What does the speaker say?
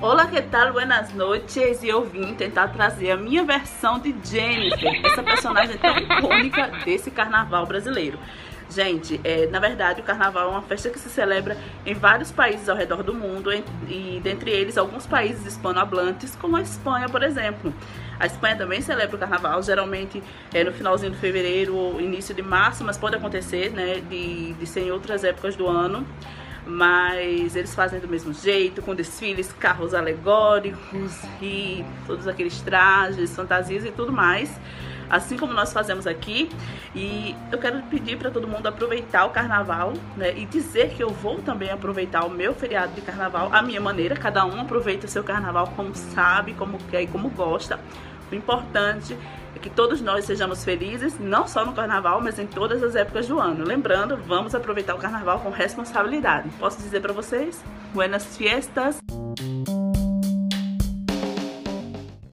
Olá, que tal? Buenas noites. E eu vim tentar trazer a minha versão de Jennifer, essa personagem tão icônica desse carnaval brasileiro. Gente, é, na verdade o carnaval é uma festa que se celebra em vários países ao redor do mundo e dentre eles alguns países hispanohablantes, como a Espanha, por exemplo. A Espanha também celebra o carnaval, geralmente é no finalzinho de fevereiro ou início de março, mas pode acontecer né, de, de ser em outras épocas do ano mas eles fazem do mesmo jeito, com desfiles, carros alegóricos e todos aqueles trajes, fantasias e tudo mais assim como nós fazemos aqui. E eu quero pedir para todo mundo aproveitar o carnaval, né? E dizer que eu vou também aproveitar o meu feriado de carnaval à minha maneira. Cada um aproveita o seu carnaval como sabe, como quer e como gosta. O importante é que todos nós sejamos felizes, não só no carnaval, mas em todas as épocas do ano. Lembrando, vamos aproveitar o carnaval com responsabilidade. Posso dizer para vocês? Buenas fiestas!